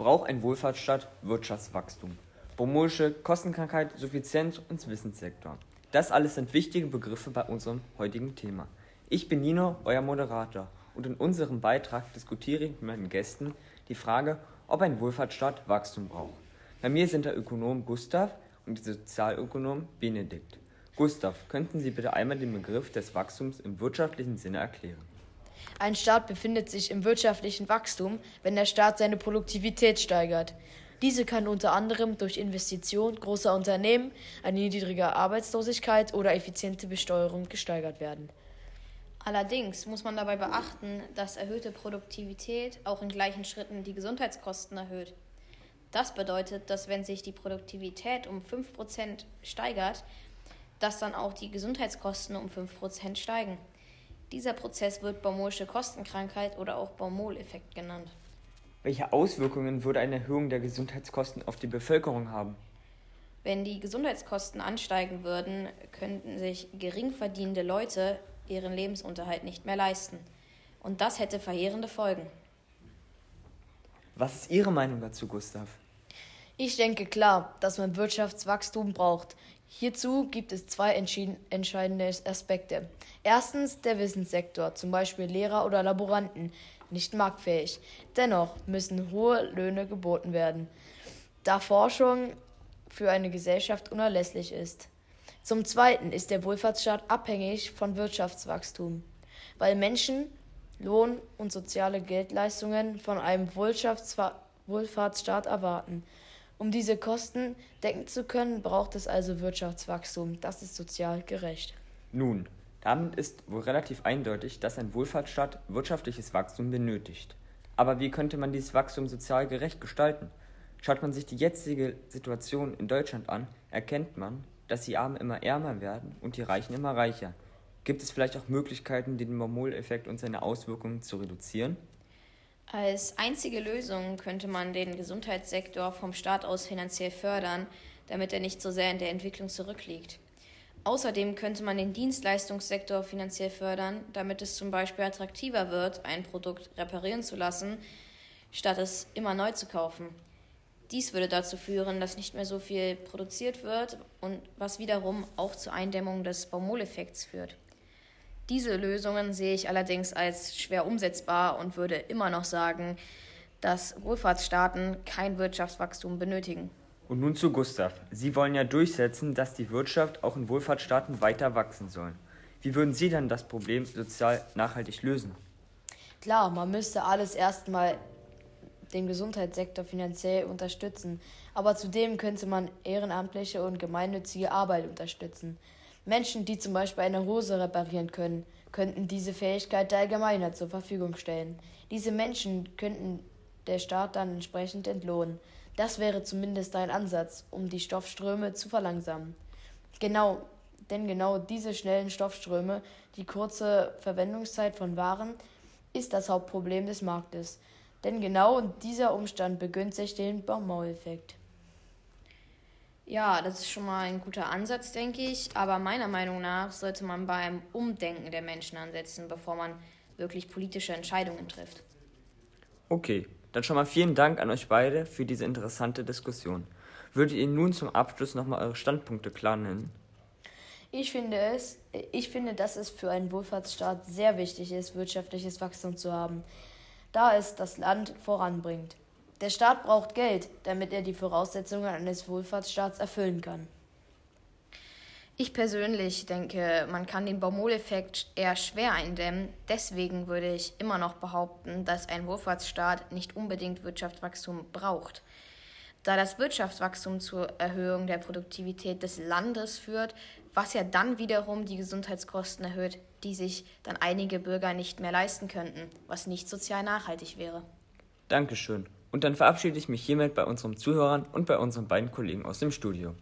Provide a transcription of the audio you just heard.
Braucht ein Wohlfahrtsstaat Wirtschaftswachstum? Baumolsche Kostenkrankheit, Suffizienz und Wissenssektor. Das alles sind wichtige Begriffe bei unserem heutigen Thema. Ich bin Nino, euer Moderator, und in unserem Beitrag diskutiere ich mit meinen Gästen die Frage, ob ein Wohlfahrtsstaat Wachstum braucht. Bei mir sind der Ökonom Gustav und der Sozialökonom Benedikt. Gustav, könnten Sie bitte einmal den Begriff des Wachstums im wirtschaftlichen Sinne erklären? Ein Staat befindet sich im wirtschaftlichen Wachstum, wenn der Staat seine Produktivität steigert. Diese kann unter anderem durch Investition großer Unternehmen, eine niedrige Arbeitslosigkeit oder effiziente Besteuerung gesteigert werden. Allerdings muss man dabei beachten, dass erhöhte Produktivität auch in gleichen Schritten die Gesundheitskosten erhöht. Das bedeutet, dass wenn sich die Produktivität um 5% steigert, dass dann auch die Gesundheitskosten um 5% steigen. Dieser Prozess wird Baumolsche Kostenkrankheit oder auch Baumol-Effekt genannt. Welche Auswirkungen würde eine Erhöhung der Gesundheitskosten auf die Bevölkerung haben? Wenn die Gesundheitskosten ansteigen würden, könnten sich gering verdienende Leute ihren Lebensunterhalt nicht mehr leisten. Und das hätte verheerende Folgen. Was ist Ihre Meinung dazu, Gustav? Ich denke klar, dass man Wirtschaftswachstum braucht. Hierzu gibt es zwei entscheidende Aspekte. Erstens der Wissenssektor, zum Beispiel Lehrer oder Laboranten, nicht marktfähig. Dennoch müssen hohe Löhne geboten werden, da Forschung für eine Gesellschaft unerlässlich ist. Zum Zweiten ist der Wohlfahrtsstaat abhängig von Wirtschaftswachstum, weil Menschen Lohn und soziale Geldleistungen von einem Wohlfahrtsstaat erwarten. Um diese Kosten decken zu können, braucht es also Wirtschaftswachstum. Das ist sozial gerecht. Nun, damit ist wohl relativ eindeutig, dass ein Wohlfahrtsstaat wirtschaftliches Wachstum benötigt. Aber wie könnte man dieses Wachstum sozial gerecht gestalten? Schaut man sich die jetzige Situation in Deutschland an, erkennt man, dass die Armen immer ärmer werden und die Reichen immer reicher. Gibt es vielleicht auch Möglichkeiten, den Marmol-Effekt und seine Auswirkungen zu reduzieren? Als einzige Lösung könnte man den Gesundheitssektor vom Staat aus finanziell fördern, damit er nicht so sehr in der Entwicklung zurückliegt. Außerdem könnte man den Dienstleistungssektor finanziell fördern, damit es zum Beispiel attraktiver wird, ein Produkt reparieren zu lassen, statt es immer neu zu kaufen. Dies würde dazu führen, dass nicht mehr so viel produziert wird und was wiederum auch zur Eindämmung des Baumol-Effekts führt. Diese Lösungen sehe ich allerdings als schwer umsetzbar und würde immer noch sagen, dass Wohlfahrtsstaaten kein Wirtschaftswachstum benötigen. Und nun zu Gustav. Sie wollen ja durchsetzen, dass die Wirtschaft auch in Wohlfahrtsstaaten weiter wachsen soll. Wie würden Sie dann das Problem sozial nachhaltig lösen? Klar, man müsste alles erstmal den Gesundheitssektor finanziell unterstützen. Aber zudem könnte man ehrenamtliche und gemeinnützige Arbeit unterstützen. Menschen, die zum Beispiel eine Hose reparieren können, könnten diese Fähigkeit der Allgemeinheit zur Verfügung stellen. Diese Menschen könnten der Staat dann entsprechend entlohnen. Das wäre zumindest ein Ansatz, um die Stoffströme zu verlangsamen. Genau, denn genau diese schnellen Stoffströme, die kurze Verwendungszeit von Waren, ist das Hauptproblem des Marktes. Denn genau dieser Umstand begünstigt den Baumau-Effekt. Ja, das ist schon mal ein guter Ansatz, denke ich. Aber meiner Meinung nach sollte man beim Umdenken der Menschen ansetzen, bevor man wirklich politische Entscheidungen trifft. Okay, dann schon mal vielen Dank an euch beide für diese interessante Diskussion. Würdet ihr nun zum Abschluss nochmal eure Standpunkte klar nennen? Ich finde es, ich finde, dass es für einen Wohlfahrtsstaat sehr wichtig ist, wirtschaftliches Wachstum zu haben da es das Land voranbringt. Der Staat braucht Geld, damit er die Voraussetzungen eines Wohlfahrtsstaats erfüllen kann. Ich persönlich denke, man kann den Baumol-Effekt eher schwer eindämmen. Deswegen würde ich immer noch behaupten, dass ein Wohlfahrtsstaat nicht unbedingt Wirtschaftswachstum braucht. Da das Wirtschaftswachstum zur Erhöhung der Produktivität des Landes führt, was ja dann wiederum die Gesundheitskosten erhöht, die sich dann einige Bürger nicht mehr leisten könnten, was nicht sozial nachhaltig wäre. Dankeschön. Und dann verabschiede ich mich hiermit bei unseren Zuhörern und bei unseren beiden Kollegen aus dem Studio.